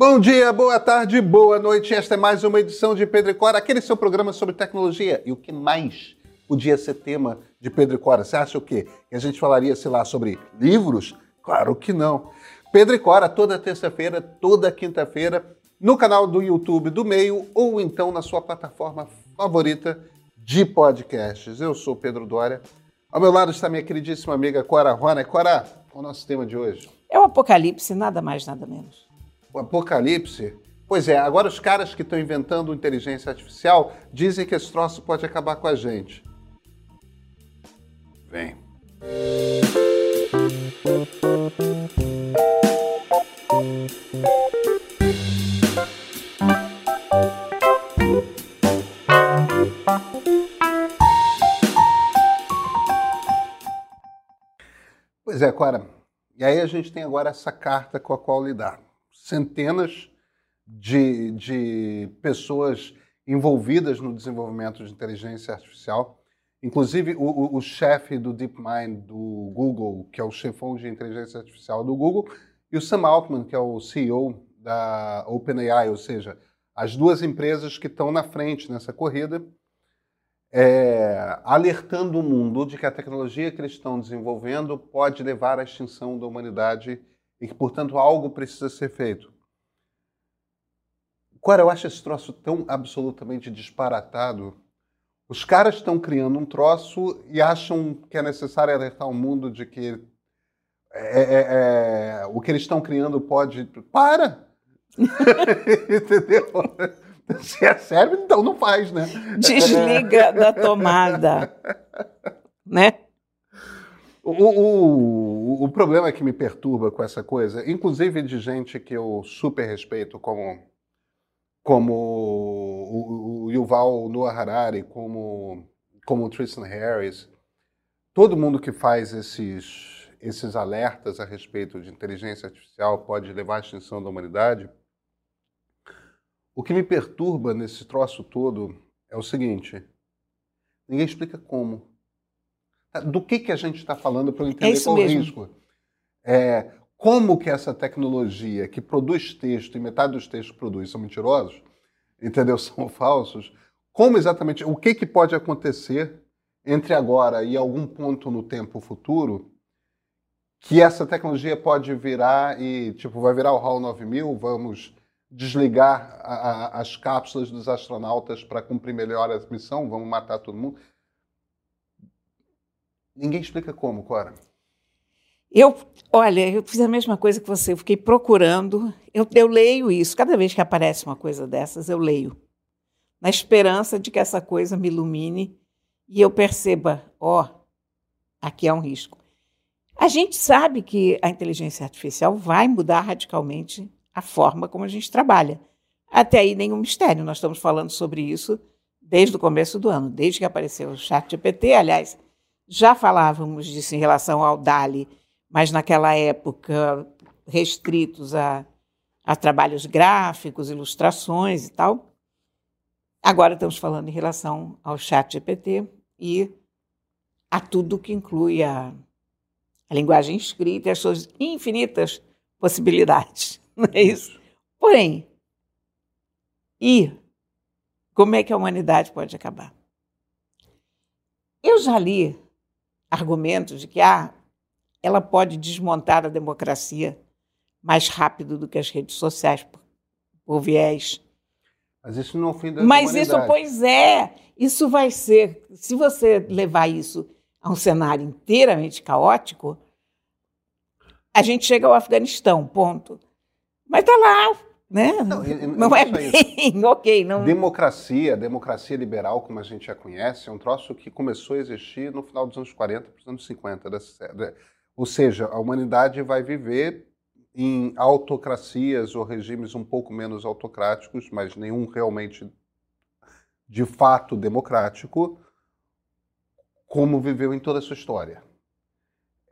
Bom dia, boa tarde, boa noite. Esta é mais uma edição de Pedro e Cora, aquele seu programa sobre tecnologia. E o que mais podia ser tema de Pedro e Cora? Você acha o quê? Que a gente falaria, sei lá, sobre livros? Claro que não. Pedro e Cora, toda terça-feira, toda quinta-feira, no canal do YouTube do Meio ou então na sua plataforma favorita de podcasts. Eu sou Pedro Dória. Ao meu lado está minha queridíssima amiga Cora Rona. Cora, qual é o nosso tema de hoje? É o apocalipse, nada mais, nada menos. O apocalipse? Pois é, agora os caras que estão inventando inteligência artificial dizem que esse troço pode acabar com a gente. Vem. Pois é, Cora. E aí a gente tem agora essa carta com a qual lidar centenas de, de pessoas envolvidas no desenvolvimento de inteligência artificial. Inclusive, o, o, o chefe do DeepMind do Google, que é o chefão de inteligência artificial do Google, e o Sam Altman, que é o CEO da OpenAI, ou seja, as duas empresas que estão na frente nessa corrida, é, alertando o mundo de que a tecnologia que eles estão desenvolvendo pode levar à extinção da humanidade e que, portanto, algo precisa ser feito. Cara, eu acho esse troço tão absolutamente disparatado. Os caras estão criando um troço e acham que é necessário alertar o mundo de que é, é, é, o que eles estão criando pode. Para! Entendeu? Se é sério, então não faz, né? Desliga da tomada. Né? O, o, o problema que me perturba com essa coisa, inclusive de gente que eu super respeito, como, como o, o Yuval Noah Harari, como, como o Tristan Harris, todo mundo que faz esses, esses alertas a respeito de inteligência artificial pode levar à extinção da humanidade, o que me perturba nesse troço todo é o seguinte: ninguém explica como. Do que, que a gente está falando para eu entender é qual o risco? É, como que essa tecnologia que produz texto, e metade dos textos que produz são mentirosos, entendeu? São falsos, como exatamente, o que, que pode acontecer entre agora e algum ponto no tempo futuro que essa tecnologia pode virar e, tipo, vai virar o HAL 9000, vamos desligar a, a, as cápsulas dos astronautas para cumprir melhor a missão, vamos matar todo mundo. Ninguém explica como, Cora. Eu, olha, eu fiz a mesma coisa que você, eu fiquei procurando, eu, eu leio isso, cada vez que aparece uma coisa dessas, eu leio, na esperança de que essa coisa me ilumine e eu perceba, ó, oh, aqui há um risco. A gente sabe que a inteligência artificial vai mudar radicalmente a forma como a gente trabalha. Até aí nenhum mistério, nós estamos falando sobre isso desde o começo do ano, desde que apareceu o chat GPT, aliás, já falávamos disso em relação ao DALI, mas naquela época restritos a, a trabalhos gráficos, ilustrações e tal. Agora estamos falando em relação ao chat GPT e a tudo que inclui a, a linguagem escrita e as suas infinitas possibilidades. Não é isso? Porém, e como é que a humanidade pode acabar? Eu já li argumentos de que ah, ela pode desmontar a democracia mais rápido do que as redes sociais, por, por viés. Mas isso não é o fim da Mas humanidade. isso, pois é, isso vai ser. Se você levar isso a um cenário inteiramente caótico, a gente chega ao Afeganistão, ponto. Mas está lá, né? Não, eu- não é bem, ok. Não... Democracia, democracia liberal, como a gente já conhece, é um troço que começou a existir no final dos anos 40 para os anos 50. da sé- da- Ou seja, a humanidade vai viver em autocracias ou regimes um pouco menos autocráticos, mas nenhum realmente de fato democrático, como viveu em toda a sua história.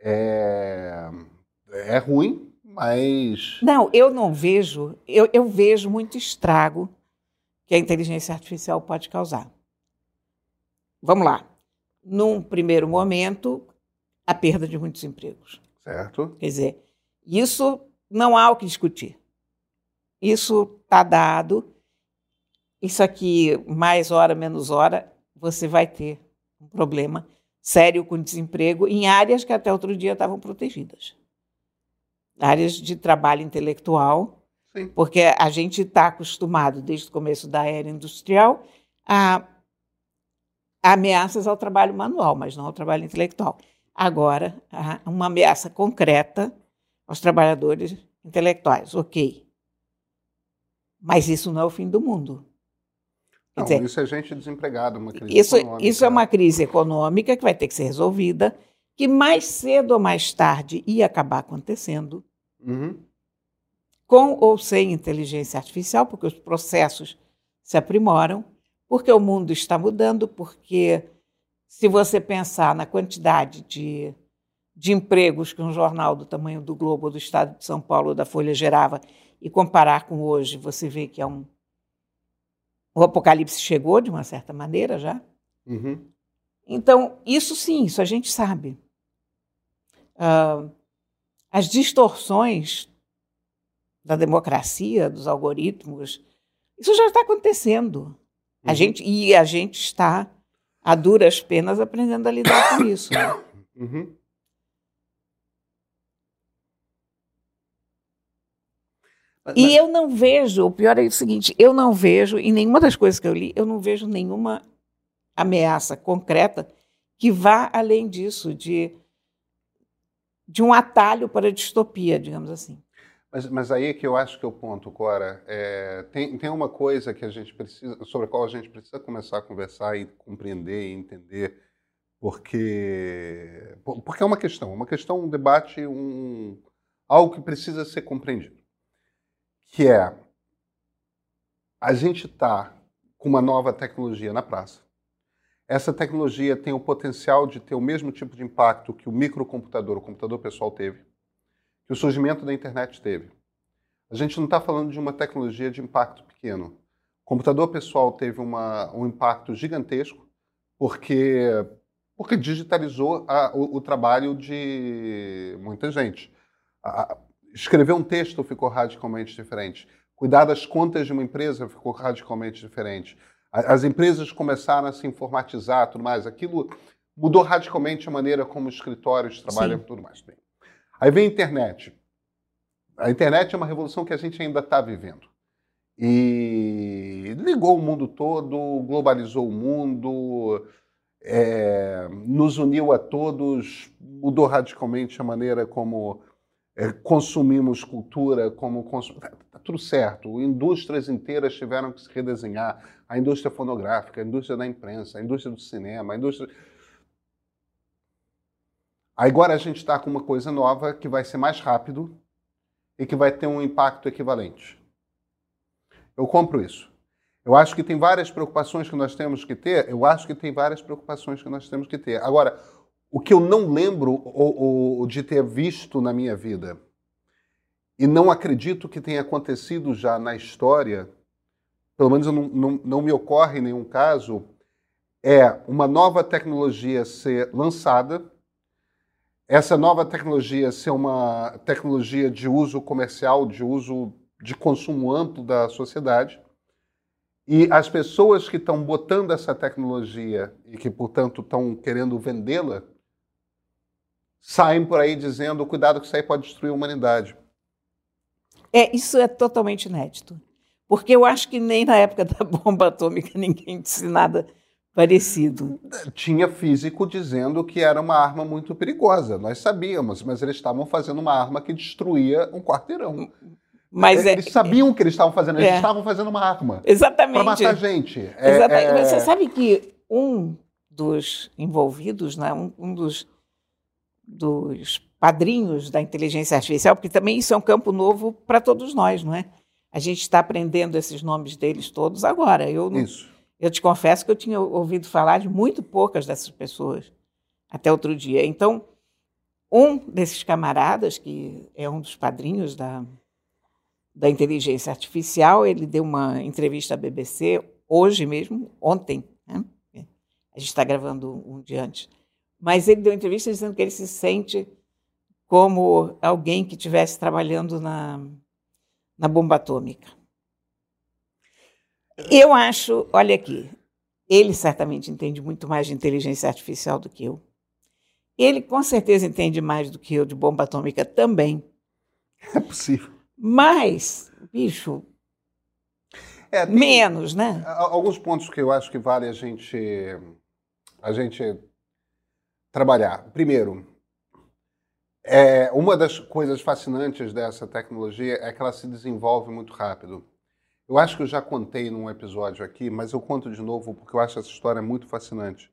É, é ruim, mas Não, eu não vejo, eu, eu vejo muito estrago que a inteligência artificial pode causar. Vamos lá. Num primeiro momento, a perda de muitos empregos. certo? Quer dizer, isso não há o que discutir. isso está dado. Isso aqui, mais hora, menos hora, você vai ter um problema sério com desemprego em áreas que até outro dia estavam protegidas. Áreas de trabalho intelectual, Sim. porque a gente está acostumado, desde o começo da era industrial, a ameaças ao trabalho manual, mas não ao trabalho intelectual. Agora, uma ameaça concreta aos trabalhadores intelectuais, ok. Mas isso não é o fim do mundo. Não, dizer, isso é gente desempregada, uma crise isso, econômica. Isso é uma crise econômica que vai ter que ser resolvida, que mais cedo ou mais tarde ia acabar acontecendo, uhum. com ou sem inteligência artificial, porque os processos se aprimoram, porque o mundo está mudando, porque se você pensar na quantidade de, de empregos que um jornal do tamanho do Globo, do Estado de São Paulo, da Folha gerava, e comparar com hoje, você vê que é um, o apocalipse chegou de uma certa maneira já. Uhum. Então, isso sim, isso a gente sabe. Uh, as distorções da democracia, dos algoritmos, isso já está acontecendo. Uhum. A gente, e a gente está, a duras penas, aprendendo a lidar com isso. Né? Uhum. E eu não vejo, o pior é o seguinte, eu não vejo, em nenhuma das coisas que eu li, eu não vejo nenhuma ameaça concreta que vá além disso, de, de um atalho para a distopia, digamos assim. Mas, mas aí é que eu acho que é o ponto, Cora. É, tem, tem uma coisa que a gente precisa, sobre a qual a gente precisa começar a conversar e compreender e entender, porque, porque é uma questão, uma questão, um debate, um, algo que precisa ser compreendido que é a gente está com uma nova tecnologia na praça. Essa tecnologia tem o potencial de ter o mesmo tipo de impacto que o microcomputador, o computador pessoal teve, que o surgimento da internet teve. A gente não está falando de uma tecnologia de impacto pequeno. O computador pessoal teve uma, um impacto gigantesco porque, porque digitalizou a, o, o, trabalho de muita gente. A, escrever um texto ficou radicalmente diferente. Cuidar das contas de uma empresa ficou radicalmente diferente. As empresas começaram a se informatizar, tudo mais. Aquilo mudou radicalmente a maneira como os escritórios trabalham, Sim. tudo mais. Bem, aí vem a internet. A internet é uma revolução que a gente ainda está vivendo. E ligou o mundo todo, globalizou o mundo, é, nos uniu a todos, mudou radicalmente a maneira como é, consumimos cultura como consum... Tá, tá tudo certo. Indústrias inteiras tiveram que se redesenhar. A indústria fonográfica, a indústria da imprensa, a indústria do cinema, a indústria. Agora a gente está com uma coisa nova que vai ser mais rápido e que vai ter um impacto equivalente. Eu compro isso. Eu acho que tem várias preocupações que nós temos que ter. Eu acho que tem várias preocupações que nós temos que ter. Agora, o que eu não lembro ou, ou, de ter visto na minha vida, e não acredito que tenha acontecido já na história, pelo menos não, não, não me ocorre nenhum caso, é uma nova tecnologia ser lançada, essa nova tecnologia ser uma tecnologia de uso comercial, de uso de consumo amplo da sociedade, e as pessoas que estão botando essa tecnologia e que, portanto, estão querendo vendê-la, saem por aí dizendo cuidado que isso aí pode destruir a humanidade. É, isso é totalmente inédito. Porque eu acho que nem na época da bomba atômica ninguém disse nada parecido. Tinha físico dizendo que era uma arma muito perigosa. Nós sabíamos, mas eles estavam fazendo uma arma que destruía um quarteirão. Mas eles é, sabiam o que eles estavam fazendo, eles é, estavam fazendo uma arma. Exatamente. Para matar gente. É, Exatamente. É... Você sabe que um dos envolvidos, né, um, um dos dos padrinhos da inteligência artificial, porque também isso é um campo novo para todos nós, não é? A gente está aprendendo esses nomes deles todos agora. Eu, não, isso. eu te confesso que eu tinha ouvido falar de muito poucas dessas pessoas até outro dia. Então, um desses camaradas, que é um dos padrinhos da, da inteligência artificial, ele deu uma entrevista à BBC hoje mesmo, ontem. Né? A gente está gravando um dia antes. Mas ele deu entrevista dizendo que ele se sente como alguém que estivesse trabalhando na, na bomba atômica. Eu acho, olha aqui, ele certamente entende muito mais de inteligência artificial do que eu. Ele com certeza entende mais do que eu de bomba atômica também. É possível. Mas, bicho, é, tem, menos, né? Alguns pontos que eu acho que vale a gente a gente trabalhar. Primeiro, é, uma das coisas fascinantes dessa tecnologia é que ela se desenvolve muito rápido. Eu acho que eu já contei num episódio aqui, mas eu conto de novo porque eu acho essa história muito fascinante.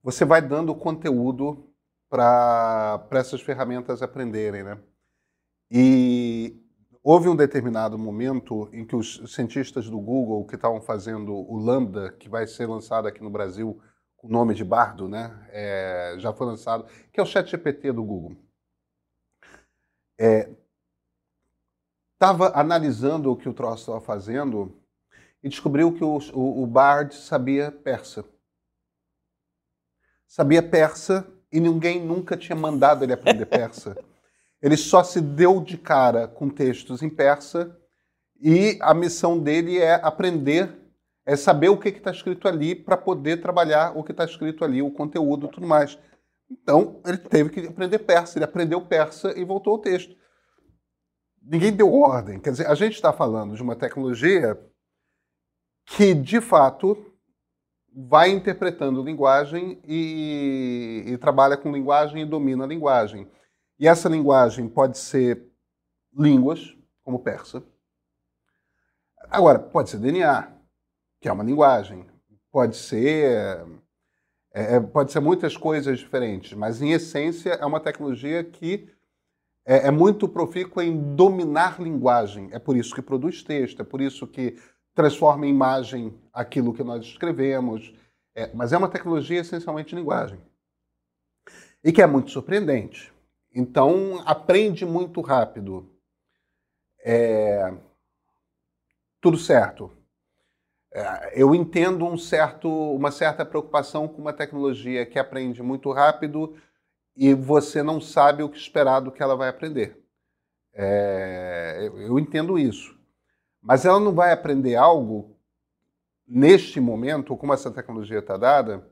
Você vai dando conteúdo para essas ferramentas aprenderem, né? E houve um determinado momento em que os cientistas do Google que estavam fazendo o Lambda, que vai ser lançado aqui no Brasil com o nome de Bardo, né? É, já foi lançado, que é o ChatGPT do Google. É, estava analisando o que o troço estava fazendo e descobriu que o, o, o Bard sabia persa. Sabia persa e ninguém nunca tinha mandado ele aprender persa. Ele só se deu de cara com textos em persa e a missão dele é aprender, é saber o que está escrito ali para poder trabalhar o que está escrito ali, o conteúdo tudo mais. Então, ele teve que aprender persa, ele aprendeu persa e voltou ao texto ninguém deu ordem. Quer dizer, a gente está falando de uma tecnologia que, de fato, vai interpretando linguagem e, e, trabalha com linguagem e domina a linguagem. E essa linguagem pode ser línguas, como persa. Agora, pode ser DNA, que é uma linguagem. Pode ser. É, é pode ser muitas coisas diferentes, mas em essência é uma tecnologia que é, é muito profícua em dominar linguagem. É por isso que produz texto, é por isso que transforma em imagem aquilo que nós escrevemos. É, mas é uma tecnologia essencialmente de linguagem. E que é muito surpreendente. Então, aprende muito rápido. É, tudo certo. É, eu entendo um certo, uma certa preocupação com uma tecnologia que aprende muito rápido e você não sabe o que esperar do que ela vai aprender. É, eu entendo isso. Mas ela não vai aprender algo neste momento, como essa tecnologia está dada,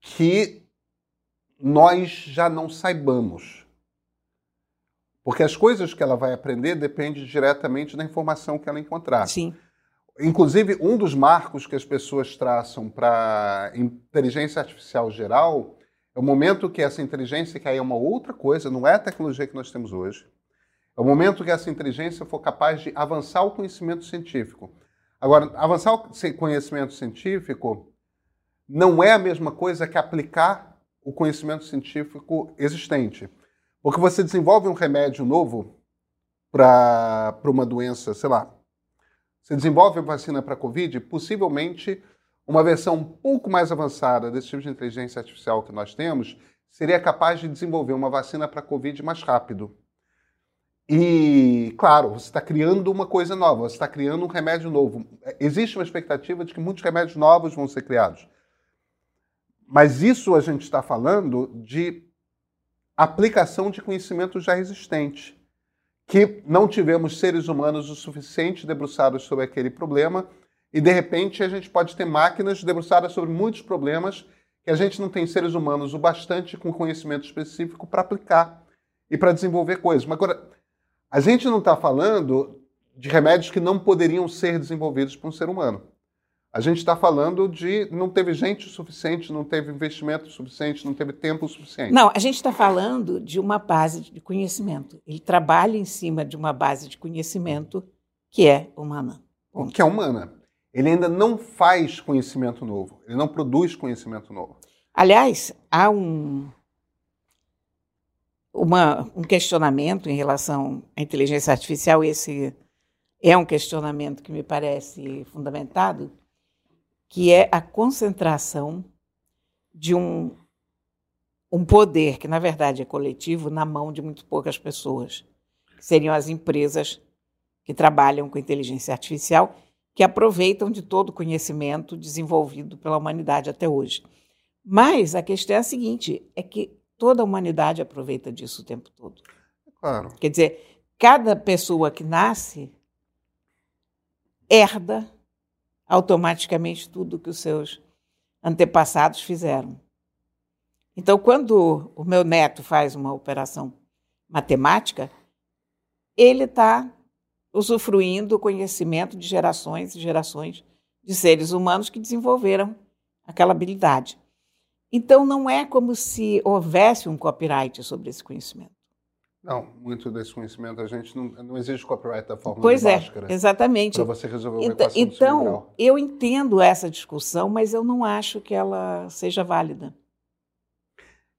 que nós já não saibamos. Porque as coisas que ela vai aprender dependem diretamente da informação que ela encontrar. Sim. Inclusive, um dos marcos que as pessoas traçam para inteligência artificial geral é o momento que essa inteligência, que aí é uma outra coisa, não é a tecnologia que nós temos hoje, é o momento que essa inteligência for capaz de avançar o conhecimento científico. Agora, avançar o conhecimento científico não é a mesma coisa que aplicar o conhecimento científico existente. Porque você desenvolve um remédio novo para uma doença, sei lá, você desenvolve a vacina para a Covid, possivelmente uma versão um pouco mais avançada desse tipo de inteligência artificial que nós temos seria capaz de desenvolver uma vacina para a Covid mais rápido. E, claro, você está criando uma coisa nova, você está criando um remédio novo. Existe uma expectativa de que muitos remédios novos vão ser criados. Mas isso a gente está falando de aplicação de conhecimento já existente, que não tivemos seres humanos o suficiente debruçados sobre aquele problema e de repente a gente pode ter máquinas debruçadas sobre muitos problemas que a gente não tem seres humanos o bastante com conhecimento específico para aplicar e para desenvolver coisas. Mas agora, a gente não está falando de remédios que não poderiam ser desenvolvidos por um ser humano. A gente está falando de não teve gente suficiente, não teve investimento suficiente, não teve tempo suficiente. Não, a gente está falando de uma base de conhecimento. Ele trabalha em cima de uma base de conhecimento que é humana. Que é humana ele ainda não faz conhecimento novo, ele não produz conhecimento novo. Aliás, há um, uma, um questionamento em relação à inteligência artificial, esse é um questionamento que me parece fundamentado, que é a concentração de um, um poder que, na verdade, é coletivo, na mão de muito poucas pessoas, que seriam as empresas que trabalham com inteligência artificial que aproveitam de todo o conhecimento desenvolvido pela humanidade até hoje. Mas a questão é a seguinte: é que toda a humanidade aproveita disso o tempo todo. Claro. Quer dizer, cada pessoa que nasce herda automaticamente tudo que os seus antepassados fizeram. Então, quando o meu neto faz uma operação matemática, ele está usufruindo o conhecimento de gerações e gerações de seres humanos que desenvolveram aquela habilidade. Então, não é como se houvesse um copyright sobre esse conhecimento. Não, muito desse conhecimento a gente não, não existe copyright da forma pois de é, máscara. exatamente. Para você resolver uma Então, de então grau. eu entendo essa discussão, mas eu não acho que ela seja válida.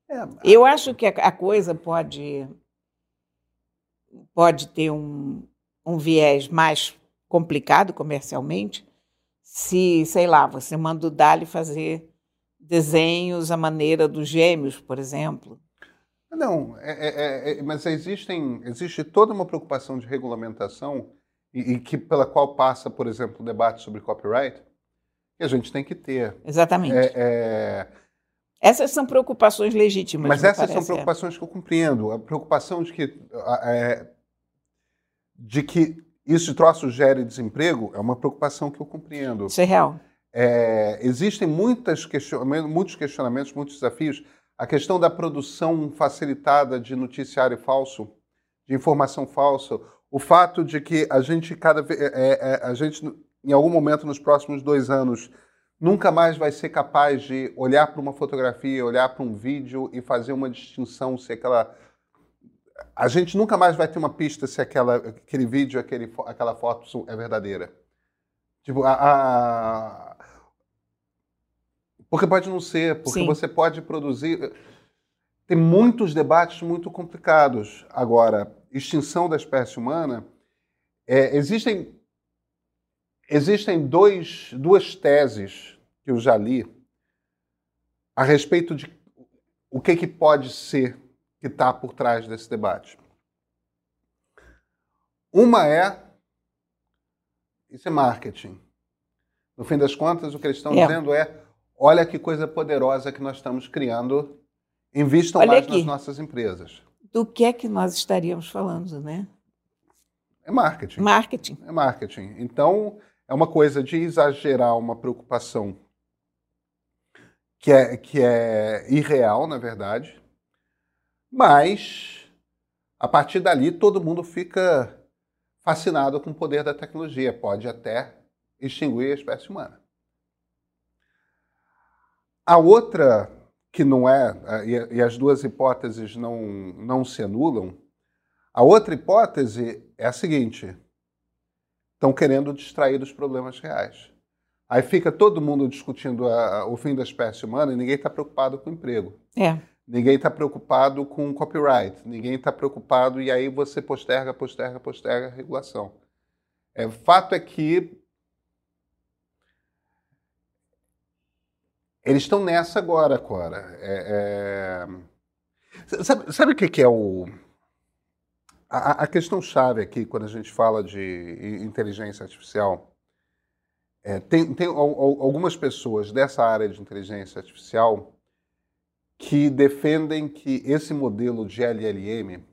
É, Eu acho que a a coisa pode, pode ter um, um viés mais complicado comercialmente se, sei lá, você manda o Dali fazer desenhos à maneira dos gêmeos, por exemplo. Não, é- é- é- é- mas existem, existe toda uma preocupação de regulamentação e, e que pela qual passa, por exemplo, o debate sobre copyright, que a gente tem que ter. Exatamente. É, é, Essas são preocupações legítimas. mas essas são parece, é. preocupações que eu compreendo. A preocupação de que, de que isso troço gere desemprego é uma preocupação que eu compreendo. Isso é real. Existem muitas question- muitos questionamentos, muitos desafios. A questão da produção facilitada de noticiário falso, de informação falsa, o fato de que a gente cada vez, é, é, a gente em algum momento nos próximos dois anos nunca mais vai ser capaz de olhar para uma fotografia, olhar para um vídeo e fazer uma distinção se aquela a gente nunca mais vai ter uma pista se aquela, aquele vídeo, aquele, aquela foto é verdadeira. Tipo, a, a- Porque pode não ser, porque Sim. você pode produzir. Tem muitos debates muito complicados. Agora, extinção da espécie humana, é, existem, existem dois, duas teses que eu já li a respeito de o que, que pode ser que está por trás desse debate. Uma é isso é marketing. No fim das contas, o que eles estão É. dizendo é: olha que coisa poderosa que nós estamos criando, invistam Olha mais aqui. nas nossas empresas. Do que é que nós estaríamos falando, né? É marketing. Marketing. É marketing. Então, é uma coisa de exagerar uma preocupação que é, que é irreal, na verdade, mas a partir dali todo mundo fica fascinado com o poder da tecnologia. Pode até extinguir a espécie humana. A outra, que não é, e, as duas hipóteses não, não se anulam, a outra hipótese é a seguinte: estão querendo distrair dos problemas reais. Aí fica todo mundo discutindo a- a- o fim da espécie humana e ninguém está preocupado com o emprego. É. Ninguém está preocupado com copyright. Ninguém está preocupado e aí você posterga, posterga, posterga a regulação. É, o fato é que eles estão nessa agora, Cora. É, é... Sabe, sabe o que, é o. A, a questão chave aqui, quando a gente fala de inteligência artificial, é, tem, tem al- al- algumas pessoas dessa área de inteligência artificial que defendem que esse modelo de LLM,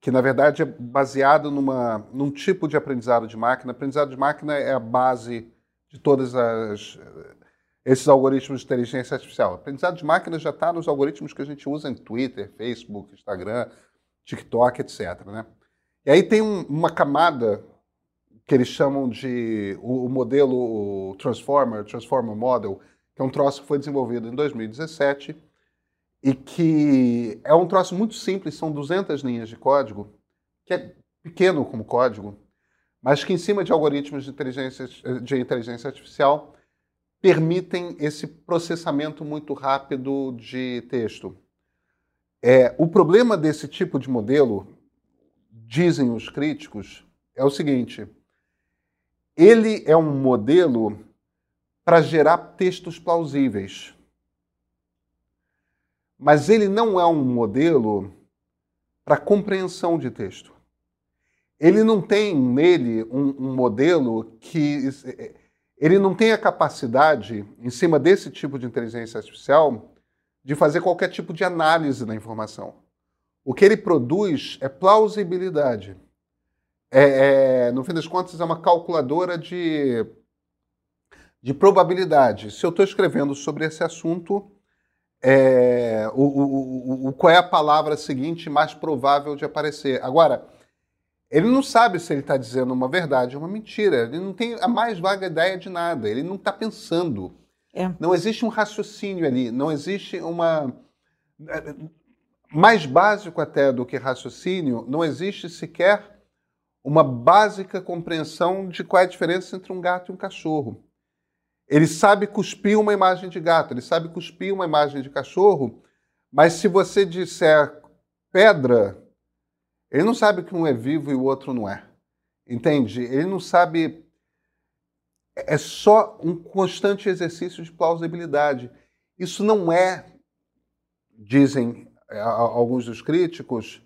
que na verdade é baseado numa, num tipo de aprendizado de máquina, aprendizado de máquina é a base de todas as esses algoritmos de inteligência artificial. Aprendizado de máquina já está nos algoritmos que a gente usa em Twitter, Facebook, Instagram, TikTok, etc. Né? E aí tem um- uma camada que eles chamam de o, o modelo Transformer, Transformer Model, que é um troço que foi desenvolvido em 2017 e que é um troço muito simples, são 200 linhas de código, que é pequeno como código, mas que em cima de algoritmos de inteligência, de inteligência artificial permitem esse processamento muito rápido de texto. É, o problema desse tipo de modelo, dizem os críticos, é o seguinte: ele é um modelo para gerar textos plausíveis. Mas ele não é um modelo para compreensão de texto. Ele não tem nele um, um modelo que. Ele não tem a capacidade, em cima desse tipo de inteligência artificial, de fazer qualquer tipo de análise da informação. O que ele produz é plausibilidade. é, é, no fim das contas, é uma calculadora de, de probabilidade. Se eu estou escrevendo sobre esse assunto, é, o, o, o, qual é a palavra seguinte mais provável de aparecer? Agora, ele não sabe se ele está dizendo uma verdade ou uma mentira. Ele não tem a mais vaga ideia de nada. Ele não está pensando. É. Não existe um raciocínio ali. Não existe uma. Mais básico até do que raciocínio, não existe sequer uma básica compreensão de qual é a diferença entre um gato e um cachorro. Ele sabe cuspir uma imagem de gato, ele sabe cuspir uma imagem de cachorro, mas se você disser pedra, ele não sabe que um é vivo e o outro não é. Entende? Ele não sabe. É só um constante exercício de plausibilidade. Isso não é, dizem é, alguns dos críticos,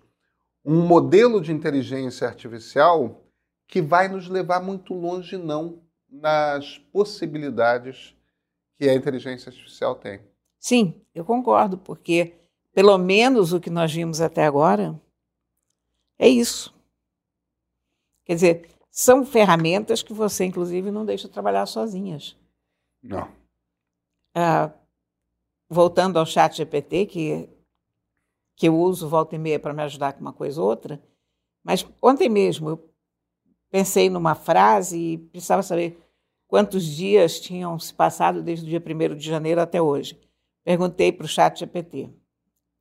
um modelo de inteligência artificial que vai nos levar muito longe, não, nas possibilidades que a inteligência artificial tem. Sim, eu concordo, porque pelo menos o que nós vimos até agora é isso. Quer dizer, são ferramentas que você, inclusive, não deixa trabalhar sozinhas. Não. Ah, voltando ao chat GPT, que que eu uso volta e meia para me ajudar com uma coisa ou outra. Mas ontem mesmo eu pensei numa frase e precisava saber quantos dias tinham se passado desde o dia 1 de janeiro até hoje. Perguntei para o chat GPT.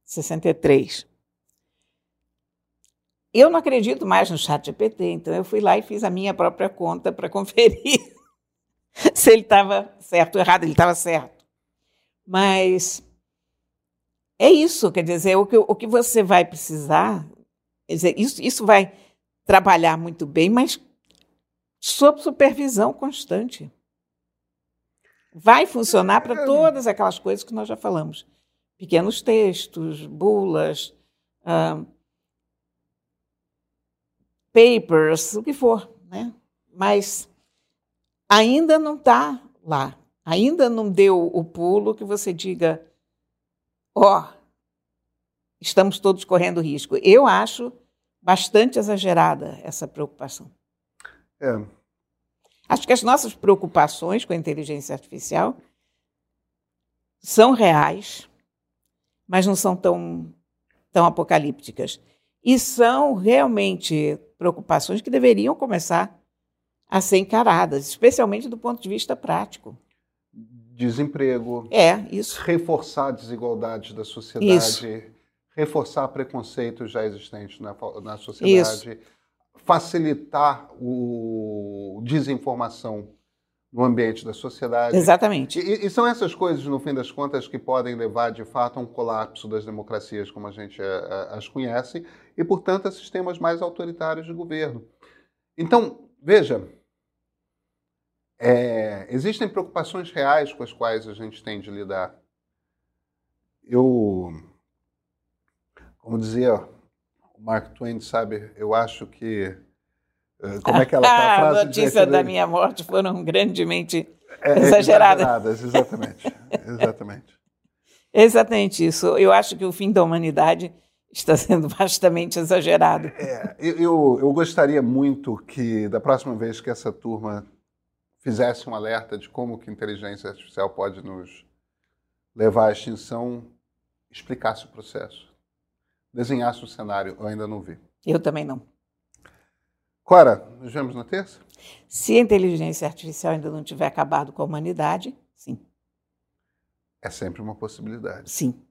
63. Eu não acredito mais no chat GPT, então eu fui lá e fiz a minha própria conta para conferir se ele estava certo ou errado. Ele estava certo. Mas é isso, quer dizer, o que, o que você vai precisar, quer dizer, isso, isso vai trabalhar muito bem, mas sob supervisão constante. Vai funcionar para todas aquelas coisas que nós já falamos. Pequenos textos, bulas, uh, papers, o que for. Né? Mas ainda não está lá. Ainda não deu o pulo que você diga ó, oh, estamos todos correndo risco. Eu acho bastante exagerada essa preocupação. É. Acho que as nossas preocupações com a inteligência artificial são reais, mas não são tão, tão apocalípticas. E são realmente preocupações que deveriam começar a ser encaradas, especialmente do ponto de vista prático desemprego. É, isso. Reforçar desigualdades da sociedade. Isso. Reforçar preconceitos já existentes na, na sociedade. Isso. Facilitar o desinformação no ambiente da sociedade. Exatamente. E, e, são essas coisas, no fim das contas, que podem levar, de fato, a um colapso das democracias como a gente a, eh, a, eh, as conhece e, portanto, a sistemas mais autoritários de governo. Então, veja, é, existem preocupações reais com as quais a gente tem de lidar. Eu, como dizia o Mark Twain, sabe, eu acho que. Eh, como é que ela tá, a frase? A notícia da minha morte foram grandemente é, exageradas. exageradas. Exatamente. exatamente. exatamente isso. Eu acho que o fim da humanidade está sendo bastante exagerado. É, eu, eu gostaria muito que, da próxima vez que essa turma fizesse um alerta de como que a inteligência artificial pode nos levar à extinção, explicasse o processo. Desenhasse um cenário, eu ainda não vi. Eu também não. Cora, nos vemos na terça? Se a inteligência artificial ainda não tiver acabado com a humanidade, sim. É sempre uma possibilidade. Sim.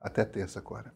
Até terça, Cora.